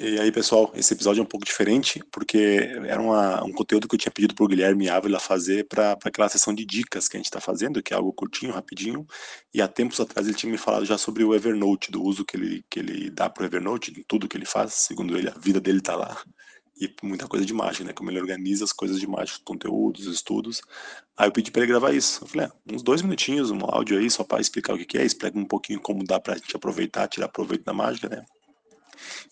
E aí, pessoal, esse episódio é um pouco diferente, porque era uma, um conteúdo que eu tinha pedido para o Guilherme Ávila fazer para aquela sessão de dicas que a gente está fazendo, que é algo curtinho, rapidinho. E há tempos atrás ele tinha me falado já sobre o Evernote, do uso que ele, que ele dá para o Evernote, de tudo que ele faz. Segundo ele, a vida dele está lá. E muita coisa de mágica, né? Como ele organiza as coisas de mágica, conteúdos, estudos. Aí eu pedi para ele gravar isso. Eu falei, ah, uns dois minutinhos, um áudio aí, só para explicar o que, que é, explica um pouquinho como dá para a gente aproveitar, tirar proveito da mágica, né?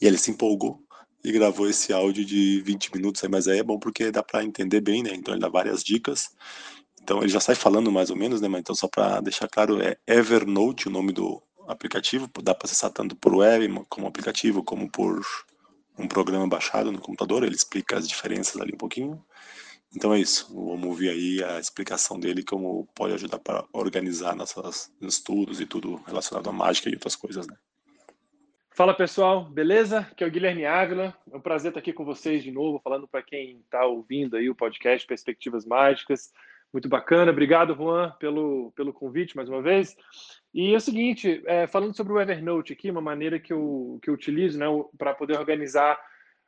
E ele se empolgou e gravou esse áudio de 20 minutos, mas aí é bom porque dá para entender bem, né? Então ele dá várias dicas. Então ele já sai falando mais ou menos, né? Mas então só para deixar claro, é Evernote o nome do aplicativo, dá para acessar tanto por web como aplicativo, como por um programa baixado no computador, ele explica as diferenças ali um pouquinho. Então é isso, vamos ouvir aí a explicação dele, como pode ajudar para organizar nossos estudos e tudo relacionado à mágica e outras coisas, né? Fala pessoal, beleza? Aqui é o Guilherme Ávila. É um prazer estar aqui com vocês de novo, falando para quem está ouvindo aí o podcast Perspectivas Mágicas. Muito bacana. Obrigado, Juan, pelo, pelo convite mais uma vez. E é o seguinte, é, falando sobre o Evernote aqui, uma maneira que eu, que eu utilizo né, para poder organizar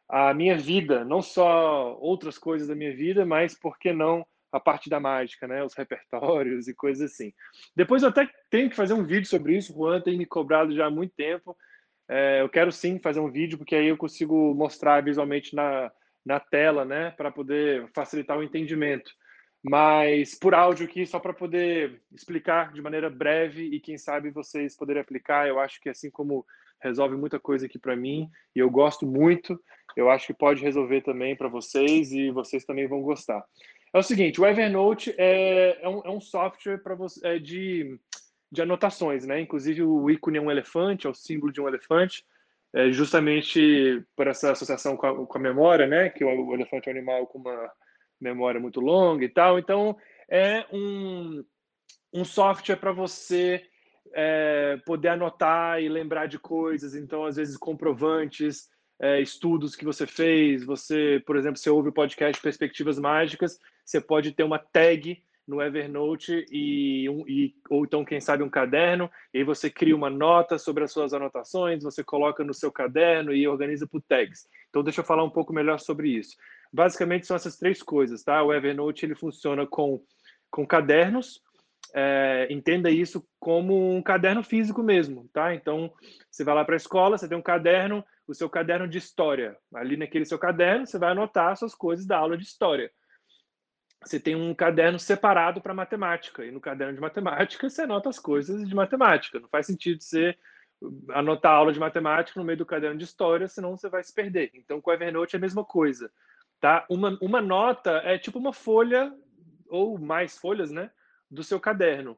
a minha vida, não só outras coisas da minha vida, mas, por que não, a parte da mágica, né? Os repertórios e coisas assim. Depois eu até tenho que fazer um vídeo sobre isso, o Juan tem me cobrado já há muito tempo, é, eu quero sim fazer um vídeo, porque aí eu consigo mostrar visualmente na, na tela, né, para poder facilitar o entendimento. Mas por áudio aqui, só para poder explicar de maneira breve e quem sabe vocês poderem aplicar, eu acho que assim como resolve muita coisa aqui para mim e eu gosto muito, eu acho que pode resolver também para vocês e vocês também vão gostar. É o seguinte, o Evernote é, é, um, é um software para você é de de anotações, né? Inclusive o ícone é um elefante, é o símbolo de um elefante, é justamente por essa associação com a, com a memória, né? Que o, o, elefante é um animal com uma memória muito longa e tal. Então é um, um software para você é, poder anotar e lembrar de coisas. Então às vezes comprovantes, é, estudos que você fez. Você, por exemplo, você ouve o podcast Perspectivas Mágicas, você pode ter uma tag no Evernote e, um, e, ou então quem sabe um caderno e aí você cria uma nota sobre as suas anotações você coloca no seu caderno e organiza por tags. Então deixa eu falar um pouco melhor sobre isso. Basicamente são essas três coisas tá? O Evernote ele funciona com com cadernos é, entenda isso como um caderno físico mesmo tá? Então você vai lá para a escola você tem um caderno o seu caderno de história. Ali naquele seu caderno você vai anotar suas coisas da aula de história você tem um caderno separado para matemática, e no caderno de matemática você anota as coisas de matemática. Não faz sentido você anotar a aula de matemática no meio do caderno de história, senão você vai se perder. Então, com o Evernote é a mesma coisa. Tá? Uma, uma nota é tipo uma folha, ou mais folhas, né, do seu caderno.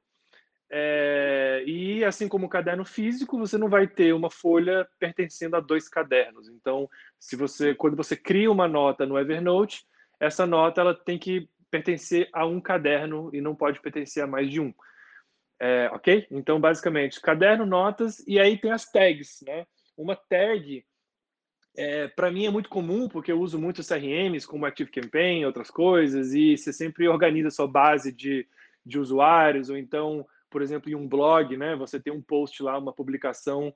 É, e assim como o caderno físico, você não vai ter uma folha pertencendo a dois cadernos. Então, se você, quando você cria uma nota no Evernote, essa nota ela tem que pertencer a um caderno e não pode pertencer a mais de um. É, ok? Então, basicamente, caderno, notas, e aí tem as tags, né? Uma tag, é, para mim, é muito comum, porque eu uso muito CRMs, como ActiveCampaign, outras coisas, e você sempre organiza sua base de, de usuários, ou então, por exemplo, em um blog, né? Você tem um post lá, uma publicação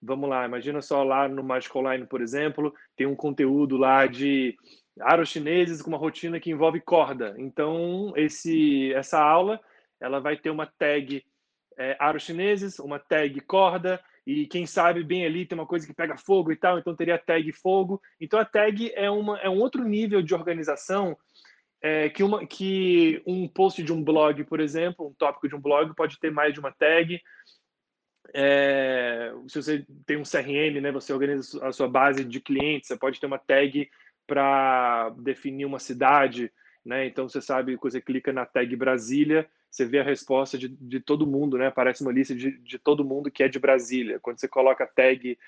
vamos lá, imagina só lá no Magic Online, por exemplo, tem um conteúdo lá de aros chineses com uma rotina que envolve corda. Então, esse, essa aula ela vai ter uma tag é, aros chineses, uma tag corda, e quem sabe bem ali tem uma coisa que pega fogo e tal, então teria tag fogo. Então, a tag é, uma, é um outro nível de organização é, que, uma, que um post de um blog, por exemplo, um tópico de um blog pode ter mais de uma tag. É, se você tem um CRM, né, você organiza a sua base de clientes, você pode ter uma tag para definir uma cidade, né? Então você sabe, você clica na tag Brasília, você vê a resposta de, de todo mundo, né? Aparece uma lista de, de todo mundo que é de Brasília. Quando você coloca a tag,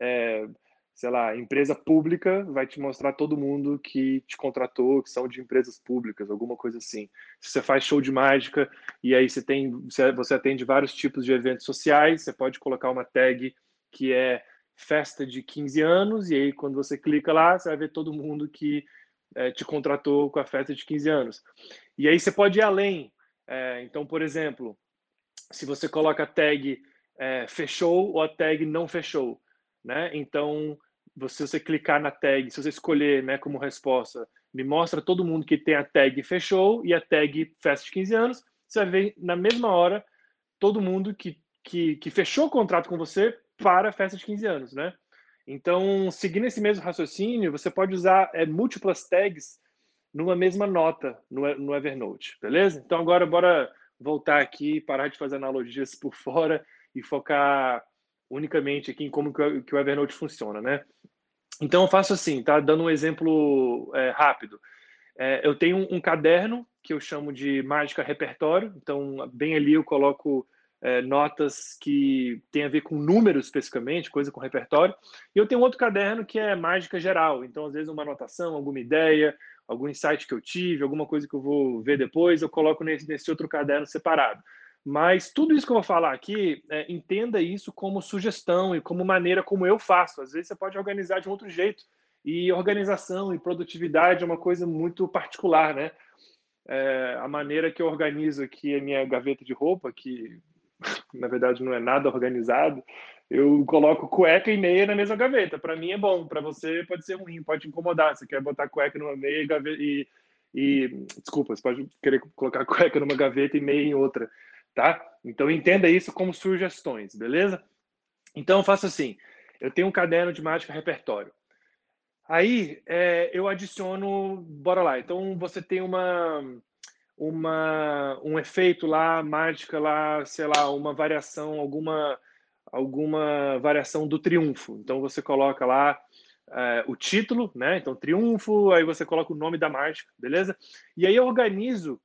é, sei lá, empresa pública, vai te mostrar todo mundo que te contratou, que são de empresas públicas, alguma coisa assim. Se você faz show de mágica e aí você tem, você atende vários tipos de eventos sociais, você pode colocar uma tag que é festa de 15 anos, e aí quando você clica lá, você vai ver todo mundo que é, te contratou com a festa de 15 anos. E aí você pode ir além. É, então, por exemplo, se você coloca a tag é, fechou ou a tag não fechou, né? Então, você, você clicar na tag, se você escolher né, como resposta, me mostra todo mundo que tem a tag fechou e a tag festa de 15 anos, você vai ver na mesma hora todo mundo que, que, que fechou o contrato com você para a festa de 15 anos, né? Então, seguindo esse mesmo raciocínio, você pode usar é, múltiplas tags numa mesma nota no, no Evernote, beleza? Então, agora, bora voltar aqui, parar de fazer analogias por fora e focar unicamente aqui em como que o Evernote funciona, né? Então, eu faço assim, tá? Dando um exemplo é, rápido. É, eu tenho um, um, caderno que eu chamo de Mágica Repertório. Então, bem ali eu coloco é, notas que tem a ver com números especificamente, coisa com repertório. E eu tenho outro caderno que é Mágica Geral. Então, às vezes, uma anotação, alguma ideia, algum insight que eu tive, alguma coisa que eu vou ver depois, eu coloco nesse, nesse outro caderno separado. Mas tudo isso que eu vou falar aqui, é, entenda isso como sugestão e como maneira como eu faço. Às vezes você pode organizar de um outro jeito. E organização e produtividade é uma coisa muito particular, né? É, a maneira que eu organizo aqui a minha gaveta de roupa, que na verdade não é nada organizado, eu coloco cueca e meia na mesma gaveta. Para mim é bom, para você pode ser ruim, pode incomodar. Você quer botar cueca numa meia gaveta, e, e desculpa, você pode querer colocar cueca numa gaveta e meia em outra tá? Então entenda isso como sugestões, beleza? Então eu faço assim, eu tenho um caderno de mágica repertório. Aí é, eu adiciono, bora lá. Então você tem uma, uma, um efeito lá, mágica lá, sei lá, uma variação, alguma, alguma variação do triunfo. Então você coloca lá é, o título, né? Então triunfo, aí você coloca o nome da mágica, beleza? E aí eu organizo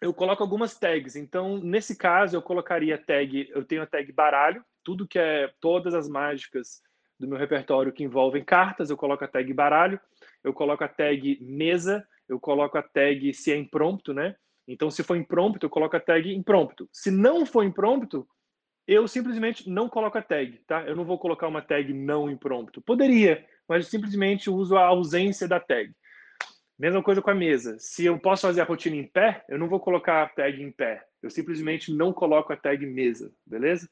eu coloco algumas tags. Então, nesse caso, eu colocaria tag, eu tenho a tag baralho, tudo que é todas as mágicas do meu repertório que envolvem cartas, eu coloco a tag baralho, eu coloco a tag mesa, eu coloco a tag se é imprompto, né? Então, se for imprompto, eu coloco a tag imprompto. Se não for imprompto, eu simplesmente não coloco a tag, tá? Eu não vou colocar uma tag não imprompto. Poderia, mas eu simplesmente uso a ausência da tag. Mesma coisa com a mesa. Se eu posso fazer a rotina em pé, eu não vou colocar a tag em pé. Eu simplesmente não coloco a tag mesa, beleza?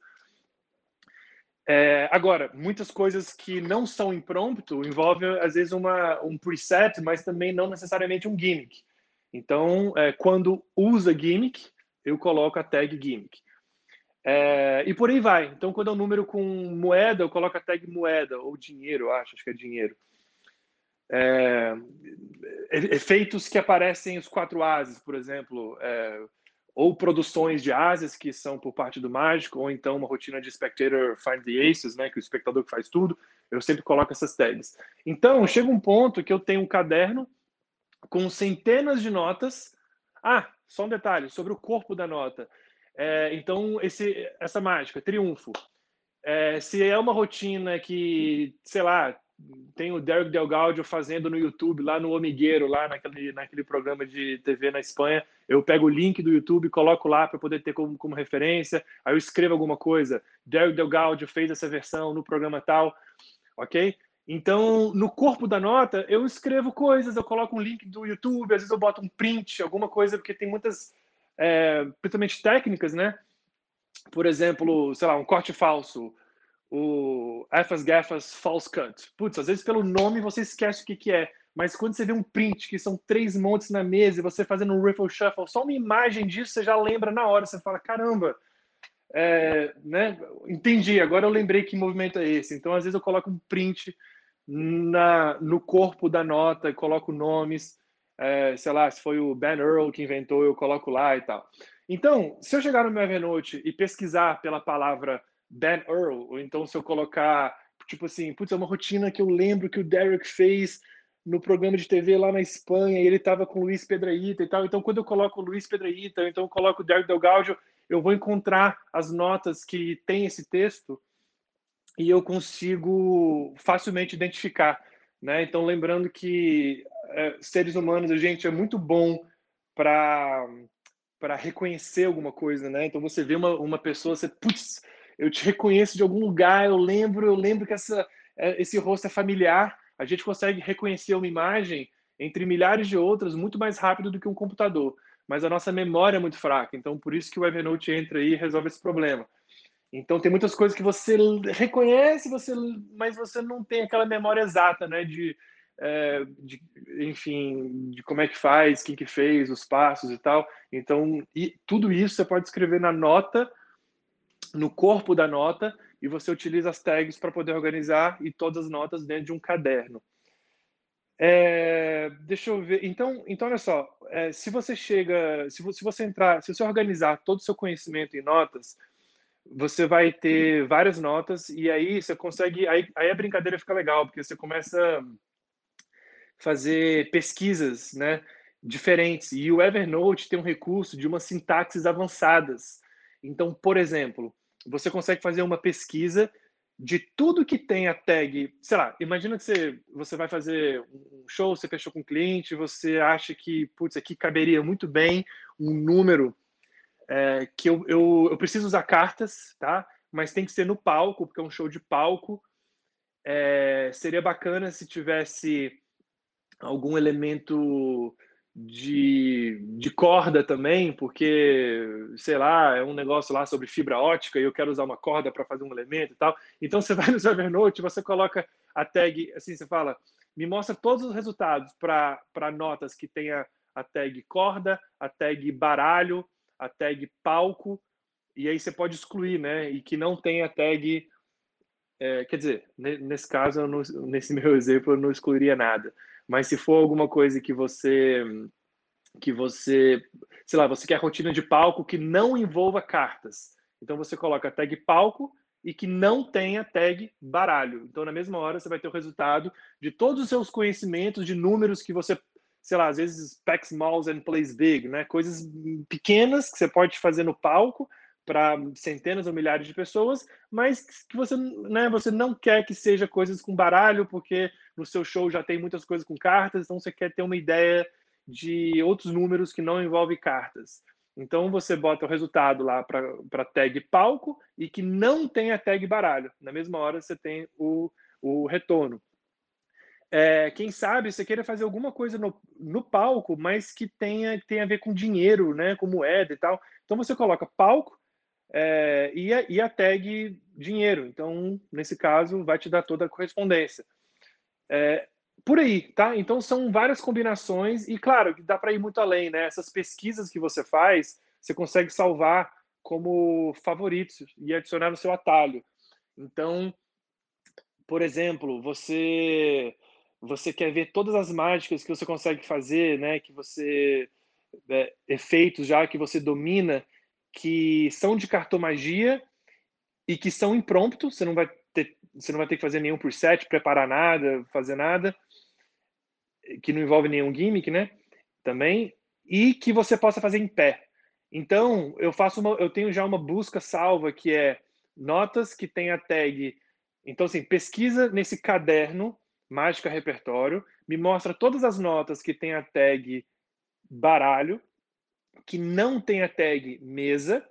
É, agora, muitas coisas que não são impromptu envolvem, às vezes, uma, um preset, mas também não necessariamente um gimmick. Então, é, quando usa gimmick, eu coloco a tag gimmick. É, e por aí vai. Então, quando é um número com moeda, eu coloco a tag moeda, ou dinheiro, acho, acho que é dinheiro é, efeitos que aparecem os quatro ases, por exemplo, é, ou produções de ases que são por parte do mágico, ou então uma rotina de spectator find the aces, né, que o espectador que faz tudo, eu sempre coloco essas tags. Então, chega um ponto que eu tenho um caderno com centenas de notas. Ah, só um detalhe sobre o corpo da nota. É, então, esse, essa mágica, triunfo. É, se é uma rotina que, sei lá, tem o Derek Delgaudio fazendo no YouTube, lá no Omigueiro, lá naquele, naquele programa de TV na Espanha. Eu pego o link do YouTube, coloco lá para poder ter como, como referência. Aí eu escrevo alguma coisa. Derek Delgaudio fez essa versão no programa tal, ok? Então, no corpo da nota, eu escrevo coisas, eu coloco um link do YouTube, às vezes eu boto um print, alguma coisa, porque tem muitas, é, principalmente técnicas, né? Por exemplo, sei lá, um corte falso, o Efas Gafas False Cut. Putz, às vezes pelo nome você esquece o que, que é, mas quando você vê um print que são três montes na mesa e você fazendo um riffle shuffle, só uma imagem disso você já lembra na hora, você fala, caramba, é, né? entendi, agora eu lembrei que movimento é esse. Então, às vezes eu coloco um print na, no corpo da nota, coloco nomes, é, sei lá, se foi o Ben Earl que inventou, eu coloco lá e tal. Então, se eu chegar no meu Evernote e pesquisar pela palavra Ben Earl, ou então se eu colocar, tipo assim, putz, é uma rotina que eu lembro que o Derek fez no programa de TV lá na Espanha, e ele estava com o Luiz Pedraíta e tal. Então, quando eu coloco o Luiz Pedraíta, então eu coloco o Derek Delgaudio, eu vou encontrar as notas que tem esse texto e eu consigo facilmente identificar, né? Então, lembrando que é, seres humanos, a gente é muito bom para reconhecer alguma coisa, né? Então, você vê uma, uma pessoa, você, putz, eu te reconheço de algum lugar, eu lembro, eu lembro que essa, é, esse rosto é familiar. A gente consegue reconhecer uma imagem entre milhares de outras muito mais rápido do que um computador. Mas a nossa memória é muito fraca, então por isso que o Evernote entra aí e resolve esse problema. Então tem muitas coisas que você reconhece, você, mas você não tem aquela memória exata, né? De, é, de, enfim, de como é que faz, quem que fez, os passos e tal. Então, e tudo isso você pode escrever na nota, no corpo da nota, e você utiliza as tags para poder organizar e todas as notas dentro de um caderno. É, deixa eu ver. Então, então olha só. É, se você chega, se, se você entrar, se você organizar todo o seu conhecimento em notas, você vai ter várias notas e aí você consegue. Aí, aí a brincadeira fica legal porque você começa a fazer pesquisas, né? Diferentes. E o Evernote tem um recurso de umas sintaxes avançadas. Então, por exemplo, você consegue fazer uma pesquisa de tudo que tem a tag, sei lá, imagina que você, você vai fazer um show, você fechou com um cliente, você acha que, putz, aqui caberia muito bem um número é, que eu, eu, eu, preciso usar cartas, tá? Mas tem que ser no palco, porque é um show de palco. É, seria bacana se tivesse algum elemento de, de corda também, porque, sei lá, é um negócio lá sobre fibra ótica e eu quero usar uma corda para fazer um elemento e tal. Então você vai no Evernote, você coloca a tag, assim, você fala, me mostra todos os resultados para notas que tenha a tag corda, a tag baralho, a tag palco, e aí você pode excluir, né? E que não tenha tag. É, quer dizer, nesse caso, não, nesse meu exemplo, eu não excluiria nada. Mas se for alguma coisa que você que você, sei lá, você quer rotina de palco que não envolva cartas. Então você coloca a tag palco e que não tenha tag baralho. Então na mesma hora você vai ter o resultado de todos os seus conhecimentos de números que você, sei lá, às vezes packs smalls and plays big, né? Coisas pequenas que você pode fazer no palco para centenas ou milhares de pessoas, mas que você, né, você não quer que seja coisas com baralho, porque no seu show já tem muitas coisas com cartas, então você quer ter uma ideia de outros números que não envolvem cartas. Então você bota o resultado lá para tag palco e que não tem a tag baralho. Na mesma hora você tem o, o retorno. É, quem sabe você queira fazer alguma coisa no, no palco, mas que tenha, tenha a ver com dinheiro, né, com moeda e tal. Então você coloca palco é, e, a, e a tag dinheiro. Então, nesse caso, vai te dar toda a correspondência. É, por aí, tá? Então são várias combinações e claro, dá para ir muito além, né? Essas pesquisas que você faz, você consegue salvar como favoritos e adicionar no seu atalho. Então, por exemplo, você você quer ver todas as mágicas que você consegue fazer, né? Que você é, efeitos já que você domina, que são de cartomagia e que são impromptu. Você não vai ter você não vai ter que fazer nenhum por set, preparar nada, fazer nada, que não envolve nenhum gimmick, né? Também, e que você possa fazer em pé. Então, eu faço uma, eu tenho já uma busca salva que é notas que tem a tag. Então, assim, pesquisa nesse caderno Mágica Repertório, me mostra todas as notas que tem a tag baralho, que não tem a tag mesa,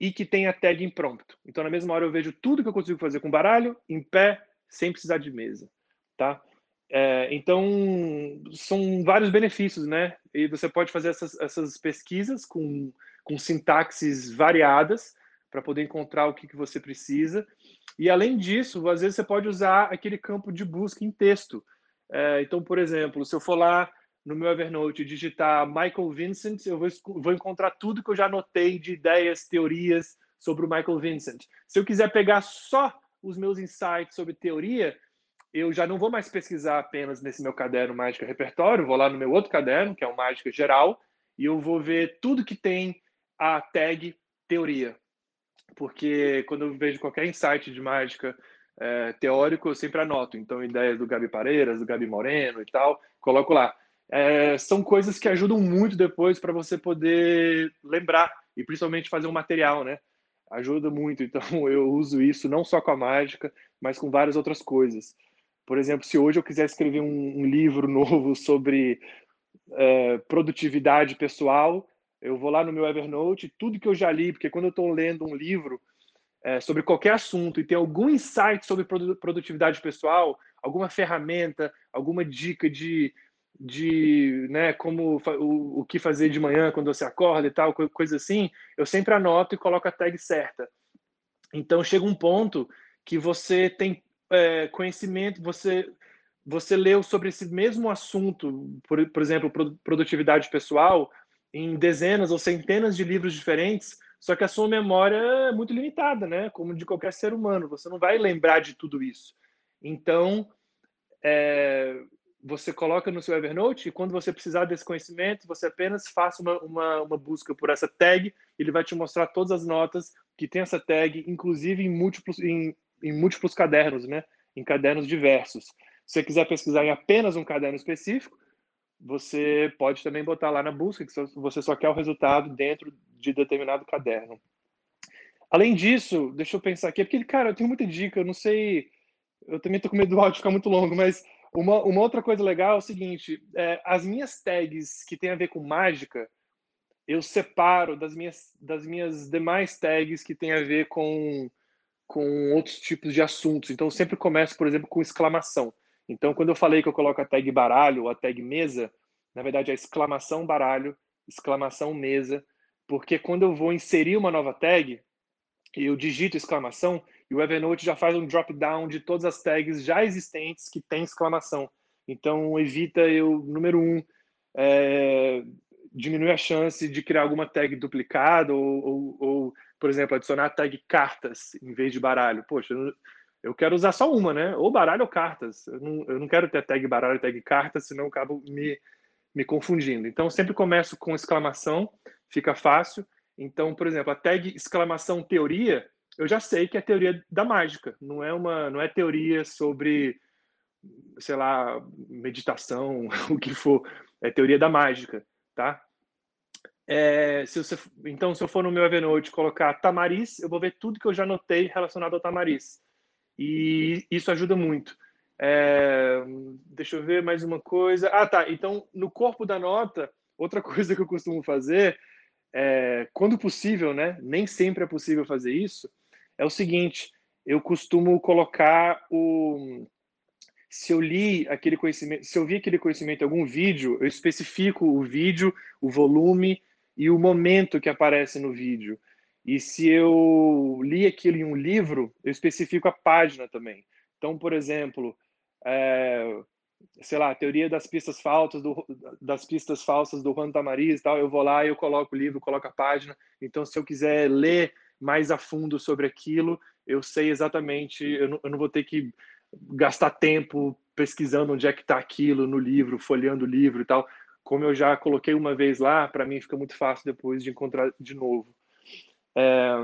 e que tem a tag impromptu. Então, na mesma hora, eu vejo tudo que eu consigo fazer com baralho, em pé, sem precisar de mesa, tá? É, então, são vários benefícios, né? E você pode fazer essas, essas pesquisas com, com sintaxes variadas para poder encontrar o que, que você precisa. E, além disso, às vezes você pode usar aquele campo de busca em texto. É, então, por exemplo, se eu for lá no meu Evernote digitar Michael Vincent, eu vou, vou encontrar tudo que eu já anotei de ideias, teorias sobre o Michael Vincent. Se eu quiser pegar só os meus insights sobre teoria, eu já não vou mais pesquisar apenas nesse meu caderno Mágica Repertório, vou lá no meu outro caderno, que é o Mágica Geral, e eu vou ver tudo que tem a tag teoria. Porque quando eu vejo qualquer insight de mágica é, teórico, eu sempre anoto. Então, ideias do Gabi Pareiras, do Gabi Moreno e tal, coloco lá é, são coisas que ajudam muito depois para você poder lembrar e principalmente fazer um material, né? Ajuda muito. Então eu uso isso não só com a mágica, mas com várias outras coisas. Por exemplo, se hoje eu quiser escrever um, um livro novo sobre é, produtividade pessoal, eu vou lá no meu Evernote, tudo que eu já li, porque quando eu estou lendo um livro é, sobre qualquer assunto e tem algum insight sobre produtividade pessoal, alguma ferramenta, alguma dica de de né, como o, o que fazer de manhã quando você acorda e tal, coisa assim, eu sempre anoto e coloco a tag certa. Então chega um ponto que você tem é, conhecimento, você você leu sobre esse mesmo assunto, por, por exemplo, produtividade pessoal, em dezenas ou centenas de livros diferentes, só que a sua memória é muito limitada, né? Como de qualquer ser humano, você não vai lembrar de tudo isso. Então, é, você coloca no seu Evernote e quando você precisar desse conhecimento, você apenas faça uma, uma, uma, busca por essa tag, ele vai te mostrar todas as notas que tem essa tag, inclusive em múltiplos, em, em múltiplos cadernos, né? Em cadernos diversos. Se você quiser pesquisar em apenas um caderno específico, você pode também botar lá na busca que você só quer o resultado dentro de determinado caderno. Além disso, deixa eu pensar aqui, porque, cara, eu tenho muita dica, eu não sei, eu também tô com medo do áudio ficar muito longo, mas uma, uma outra coisa legal é o seguinte, é, as minhas tags que tem a ver com mágica, eu separo das minhas, das minhas demais tags que tem a ver com, com outros tipos de assuntos. Então, eu sempre começo, por exemplo, com exclamação. Então, quando eu falei que eu coloco a tag baralho ou a tag mesa, na verdade é exclamação baralho, exclamação mesa, porque quando eu vou inserir uma nova tag, eu digito exclamação e o Evernote já faz um drop down de todas as tags já existentes que tem exclamação. Então, evita eu, número um, é, diminuir a chance de criar alguma tag duplicada ou, ou, ou, por exemplo, adicionar a tag cartas em vez de baralho. Poxa, eu quero usar só uma, né? Ou baralho ou cartas. Eu não, eu não quero ter tag baralho, tag cartas, senão eu acabo me, me confundindo. Então, sempre começo com exclamação, fica fácil. Então, por exemplo, a tag exclamação teoria, eu já sei que é teoria da mágica, não é uma, não é teoria sobre, sei lá, meditação, o que for, é teoria da mágica, tá? É, se você, então, se eu for no meu Evernote colocar tamariz, eu vou ver tudo que eu já notei relacionado ao tamariz e isso ajuda muito. É, deixa eu ver mais uma coisa. Ah, tá. Então, no corpo da nota, outra coisa que eu costumo fazer, é, quando possível, né? Nem sempre é possível fazer isso. É o seguinte: eu costumo colocar o. Se eu li aquele conhecimento, se eu vi aquele conhecimento em algum vídeo, eu especifico o vídeo, o volume e o momento que aparece no vídeo. E se eu li aquilo em um livro, eu especifico a página também. Então, por exemplo, é, sei lá, a teoria das pistas falsas do, das pistas falsas do Juan Tamariz, tal, eu vou lá e eu coloco o livro, coloco a página. Então, se eu quiser ler mais a fundo sobre aquilo, eu sei exatamente, eu não, eu não vou ter que gastar tempo pesquisando onde é que está aquilo no livro, folheando o livro e tal. Como eu já coloquei uma vez lá, para mim fica muito fácil depois de encontrar de novo. É,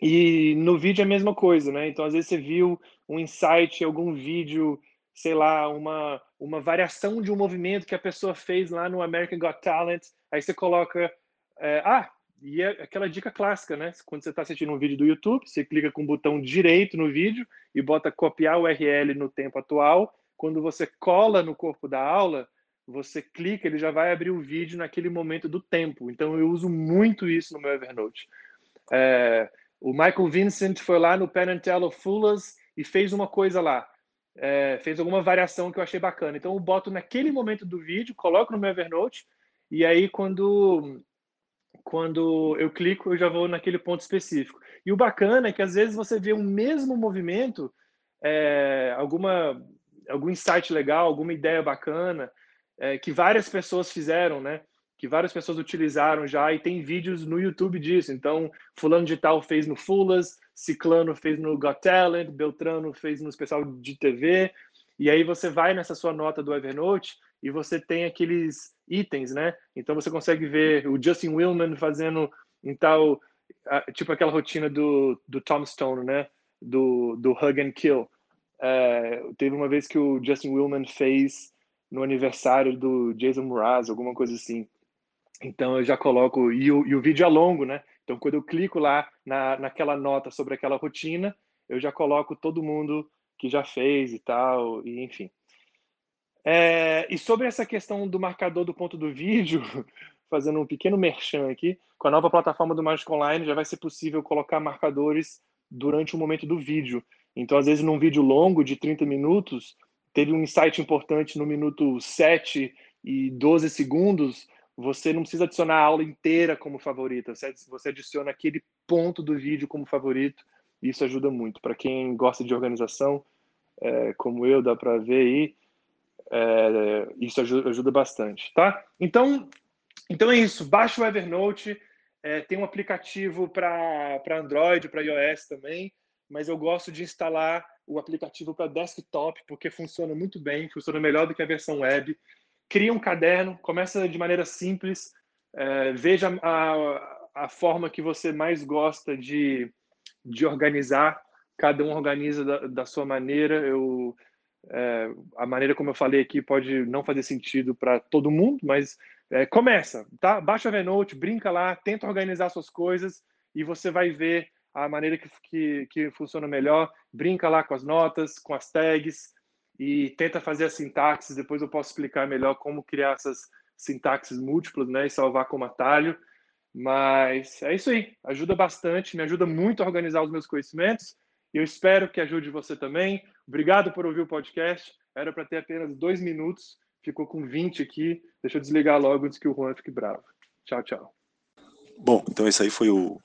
e no vídeo é a mesma coisa, né? Então, às vezes você viu um insight, algum vídeo, sei lá, uma, uma variação de um movimento que a pessoa fez lá no American Got Talent, aí você coloca, é, ah, e é aquela dica clássica, né? Quando você está assistindo um vídeo do YouTube, você clica com o botão direito no vídeo e bota copiar o URL no tempo atual. Quando você cola no corpo da aula, você clica, ele já vai abrir o vídeo naquele momento do tempo. Então eu uso muito isso no meu Evernote. É, o Michael Vincent foi lá no Penn and Teller Fullers e fez uma coisa lá. É, fez alguma variação que eu achei bacana. Então eu boto naquele momento do vídeo, coloco no meu Evernote e aí quando quando eu clico eu já vou naquele ponto específico. E o bacana é que às vezes você vê o mesmo movimento, é, alguma algum insight legal, alguma ideia bacana é, que várias pessoas fizeram, né? que várias pessoas utilizaram já e tem vídeos no YouTube disso. Então, fulano de tal fez no Fulas, Ciclano fez no Got Talent, Beltrano fez no especial de TV. E aí você vai nessa sua nota do Evernote e você tem aqueles itens, né? Então você consegue ver o Justin Willman fazendo em tal tipo aquela rotina do, do Tom Stone, né? Do, do Hug and Kill. É, teve uma vez que o Justin Willman fez no aniversário do Jason Mraz, alguma coisa assim. Então eu já coloco, e o, e o vídeo é longo, né? Então quando eu clico lá na, naquela nota sobre aquela rotina, eu já coloco todo mundo que já fez e tal, e enfim. É, e sobre essa questão do marcador do ponto do vídeo, fazendo um pequeno merchan aqui, com a nova plataforma do Magic Online já vai ser possível colocar marcadores durante o momento do vídeo. Então, às vezes, num vídeo longo de 30 minutos, teve um insight importante no minuto 7 e 12 segundos, você não precisa adicionar a aula inteira como favorita, você adiciona aquele ponto do vídeo como favorito Isso ajuda muito. Para quem gosta de organização, é, como eu, dá para ver aí, é, isso ajuda, ajuda, bastante, tá? Então, então é isso. Baixa o Evernote. É, tem um aplicativo para Android, para iOS também, mas eu gosto de instalar o aplicativo para desktop porque funciona muito bem, funciona melhor do que a versão web. Cria um caderno, começa de maneira simples, é, veja a, a forma que você mais gosta de, de organizar. Cada um organiza da, da sua maneira. Eu, é, a maneira como eu falei aqui pode não fazer sentido para todo mundo, mas é, começa, tá? Baixa a Evernote, brinca lá, tenta organizar suas coisas e você vai ver a maneira que, que, que funciona melhor. Brinca lá com as notas, com as tags e tenta fazer as sintaxes. Depois eu posso explicar melhor como criar essas sintaxes múltiplas, né, e salvar como atalho. Mas é isso aí, ajuda bastante, me ajuda muito a organizar os meus conhecimentos e eu espero que ajude você também. Obrigado por ouvir o podcast. Era para ter apenas dois minutos, ficou com 20 aqui. Deixa eu desligar logo antes que o Juan fique bravo. Tchau, tchau. Bom, então esse aí foi o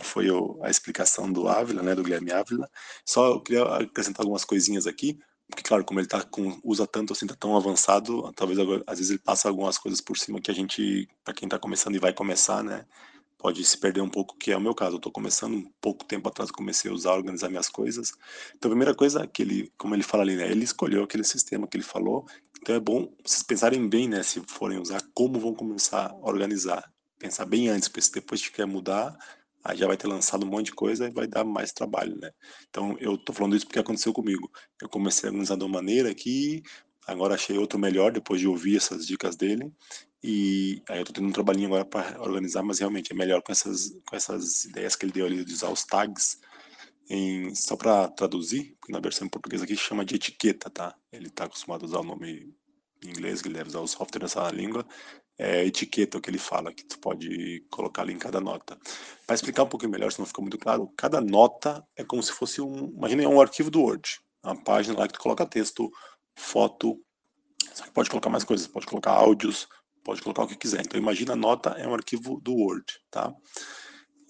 foi o, a explicação do Ávila, né, do Guilherme Ávila. Só eu queria acrescentar algumas coisinhas aqui, porque claro, como ele tá com usa tanto assim, tá tão avançado, talvez às vezes ele passa algumas coisas por cima que a gente, para quem está começando e vai começar, né, pode se perder um pouco, que é o meu caso. Eu estou começando um pouco tempo atrás, comecei a usar, organizar minhas coisas. Então, a primeira coisa que ele, como ele fala ali, né, ele escolheu aquele sistema que ele falou. Então, é bom vocês pensarem bem, né, se forem usar, como vão começar a organizar. Pensar bem antes, porque se depois quer mudar, aí já vai ter lançado um monte de coisa e vai dar mais trabalho, né? Então, eu tô falando isso porque aconteceu comigo. Eu comecei a organizar de uma maneira que agora achei outro melhor depois de ouvir essas dicas dele e aí eu tô tendo um trabalhinho agora para organizar, mas realmente é melhor com essas, com essas ideias que ele deu ali de usar os tags. Em, só para traduzir, porque na versão em português aqui chama de etiqueta, tá? Ele está acostumado a usar o nome em inglês, que ele deve usar o software dessa língua. É etiqueta o que ele fala, que tu pode colocar ali em cada nota. Para explicar um pouquinho melhor, se não ficou muito claro, cada nota é como se fosse um. Imagina é um arquivo do Word. Uma página lá que tu coloca texto, foto. Só que pode colocar mais coisas, pode colocar áudios, pode colocar o que quiser. Então, imagina a nota é um arquivo do Word, tá?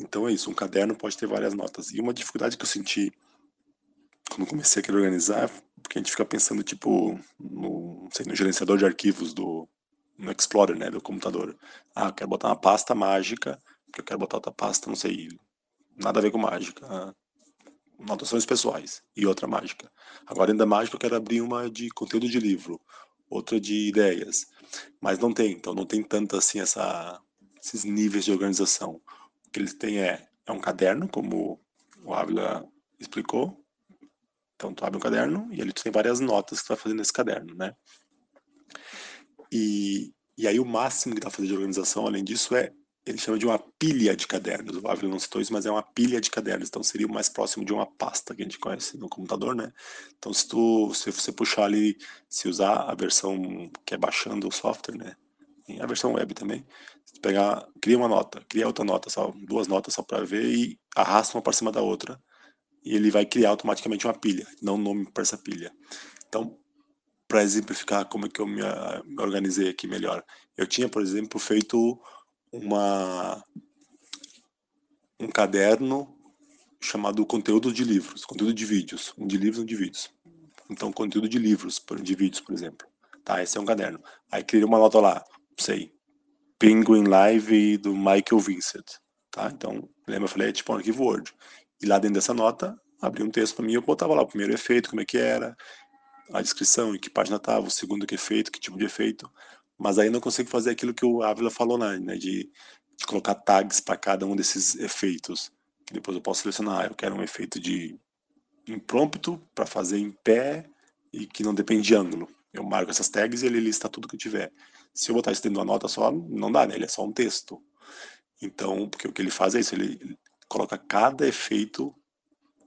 Então é isso, um caderno pode ter várias notas. E uma dificuldade que eu senti quando comecei a querer organizar, porque a gente fica pensando, tipo, no, sei, no gerenciador de arquivos do no Explorer, né, do computador. Ah, eu quero botar uma pasta mágica, porque eu quero botar outra pasta, não sei, nada a ver com mágica. Ah, anotações pessoais e outra mágica. Agora, dentro da mágica, eu quero abrir uma de conteúdo de livro, outra de ideias. Mas não tem, então não tem tanto assim essa, esses níveis de organização. O que eles têm é, é um caderno, como o Ávila explicou. Então tu abre um caderno e ali tu tem várias notas que tu vai fazendo nesse caderno, né? E, e aí o máximo que dá pra fazer de organização, além disso, é ele chama de uma pilha de cadernos. O Ávila não citou isso, mas é uma pilha de cadernos. Então seria o mais próximo de uma pasta que a gente conhece no computador, né? Então se tu, se você puxar ali, se usar a versão que é baixando o software, né? a versão web também, se pegar, cria uma nota, cria outra nota, só duas notas só para ver e arrasta uma para cima da outra e ele vai criar automaticamente uma pilha, não um nome para essa pilha. Então, para exemplificar como é que eu me, me organizei aqui melhor, eu tinha, por exemplo, feito uma um caderno chamado conteúdo de livros, conteúdo de vídeos, um de livros, um de vídeos. Então, conteúdo de livros, de vídeos, por exemplo. Tá, esse é um caderno. Aí criei uma nota lá, sei, Penguin Live do Michael Vincent. Tá? Então, lembra, eu falei, é tipo um arquivo Word. E lá dentro dessa nota, abri um texto para mim, eu botava lá o primeiro efeito, como é que era, a descrição, em que página estava, o segundo que efeito, que tipo de efeito. Mas aí não consigo fazer aquilo que o Ávila falou, né, né de, de colocar tags para cada um desses efeitos. Que depois eu posso selecionar, eu quero um efeito de impromptu para fazer em pé e que não depende de ângulo. Eu marco essas tags e ele lista tudo que eu tiver. Se eu botar isso dentro de uma nota só, não dá, né? Ele é só um texto. Então, porque o que ele faz é isso, ele coloca cada efeito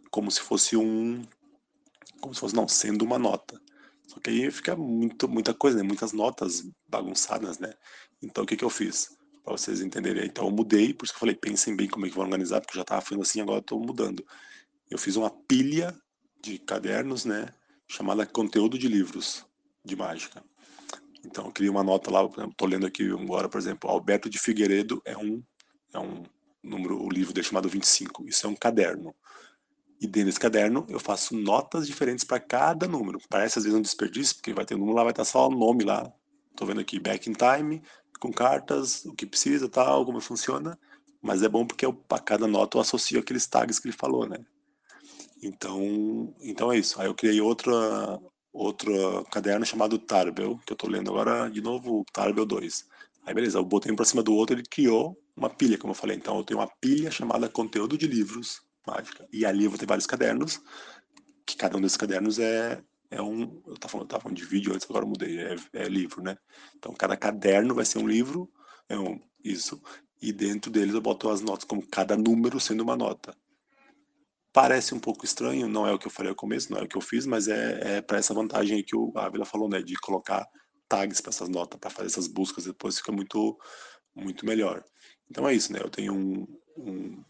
como se fosse um como se fosse não sendo uma nota. Só que aí fica muito, muita coisa, né? Muitas notas bagunçadas, né? Então o que, que eu fiz? Para vocês entenderem. Então eu mudei, por isso que eu falei, pensem bem como é que vão organizar, porque eu já estava fazendo assim, agora estou mudando. Eu fiz uma pilha de cadernos, né? Chamada conteúdo de livros de mágica. Então eu criei uma nota lá, estou lendo aqui agora, por exemplo, Alberto de Figueiredo é um, é um número, o livro dele chamado 25. Isso é um caderno. E dentro desse caderno eu faço notas diferentes para cada número. Parece às vezes um desperdício, porque vai ter um número lá, vai estar só o nome lá. Tô vendo aqui back in time, com cartas, o que precisa, tal, como funciona. Mas é bom porque para cada nota eu associo aqueles tags que ele falou, né? Então, então é isso. Aí eu criei outra, outro caderno chamado Tarbel, que eu estou lendo agora de novo, o Tarbel 2. Aí beleza, eu botei um para cima do outro, ele criou uma pilha, como eu falei. Então eu tenho uma pilha chamada Conteúdo de Livros Mágica. E ali eu vou ter vários cadernos, que cada um desses cadernos é, é um. Eu estava falando, falando de vídeo antes, agora eu mudei, é, é livro, né? Então cada caderno vai ser um livro, é um, isso e dentro deles eu boto as notas como cada número sendo uma nota. Parece um pouco estranho, não é o que eu falei ao começo, não é o que eu fiz, mas é, é para essa vantagem aí que o Ávila falou, né, de colocar tags para essas notas, para fazer essas buscas, depois fica muito, muito melhor. Então é isso, né, eu tenho um, um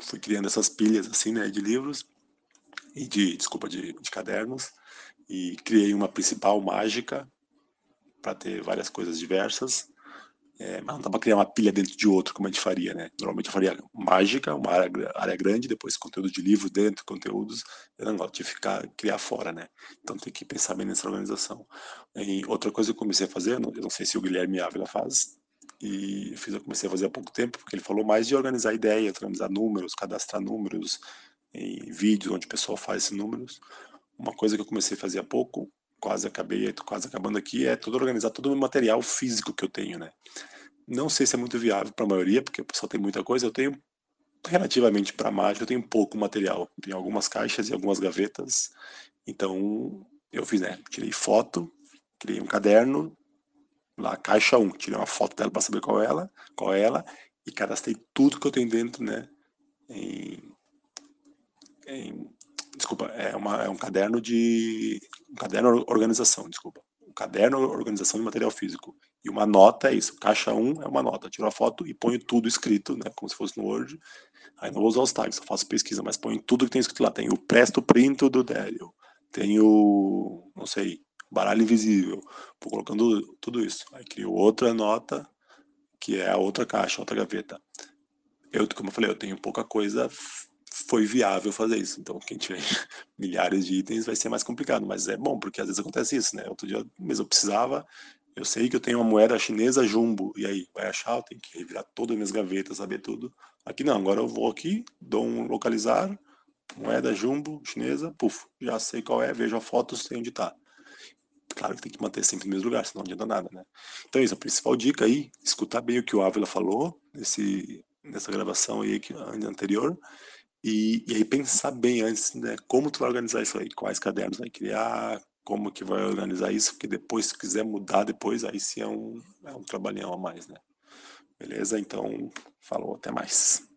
fui criando essas pilhas assim, né, de livros e de, desculpa, de, de cadernos e criei uma principal mágica para ter várias coisas diversas é, mas não dá para criar uma pilha dentro de outro, como a gente faria, né? Normalmente eu faria mágica, uma área, área grande, depois conteúdo de livro dentro, conteúdos. Eu não gosto de ficar, criar fora, né? Então tem que pensar bem nessa organização. E outra coisa que eu comecei a fazer, eu não sei se o Guilherme Ávila faz, e fiz, eu comecei a fazer há pouco tempo, porque ele falou mais de organizar ideias, organizar números, cadastrar números em vídeos onde o pessoal faz números. Uma coisa que eu comecei a fazer há pouco quase acabei, quase acabando aqui, é todo organizar todo o material físico que eu tenho, né? Não sei se é muito viável para a maioria, porque o pessoal tem muita coisa. Eu tenho relativamente para mágica, eu tenho pouco material. Tenho algumas caixas e algumas gavetas. Então, eu fiz, né? Tirei foto, criei um caderno, lá, caixa 1, tirei uma foto dela para saber qual é ela, qual é ela, e cadastrei tudo que eu tenho dentro, né? Em, em desculpa, é, uma, é um caderno de um caderno organização, desculpa. Um caderno organização de material físico. E uma nota é isso. Caixa 1 é uma nota. Tiro a foto e ponho tudo escrito, né? Como se fosse no Word. Aí não vou usar os tags, só faço pesquisa, mas ponho tudo que tem escrito lá. Tem o presto print do Délio. Tem o, não sei, baralho invisível. Vou colocando tudo isso. Aí crio outra nota, que é a outra caixa, outra gaveta. Eu, como eu falei, eu tenho pouca coisa foi viável fazer isso. Então, quem tiver milhares de itens vai ser mais complicado, mas é bom, porque às vezes acontece isso, né? Outro dia mesmo eu precisava, eu sei que eu tenho uma moeda chinesa jumbo, e aí, vai achar, eu tenho que revirar todas as minhas gavetas, saber tudo. Aqui não, agora eu vou aqui, dou um localizar, moeda jumbo chinesa, puf, já sei qual é, vejo a foto, sei onde está. Claro que tem que manter sempre no mesmo lugar, senão não adianta nada, né? Então, isso, a principal dica aí, escutar bem o que o Ávila falou nesse, nessa gravação aí que, anterior, e, e aí pensar bem antes, né? Como tu vai organizar isso aí, quais cadernos vai criar, como que vai organizar isso, porque depois, se quiser mudar depois, aí sim é um, é um trabalhão a mais, né? Beleza? Então, falou, até mais.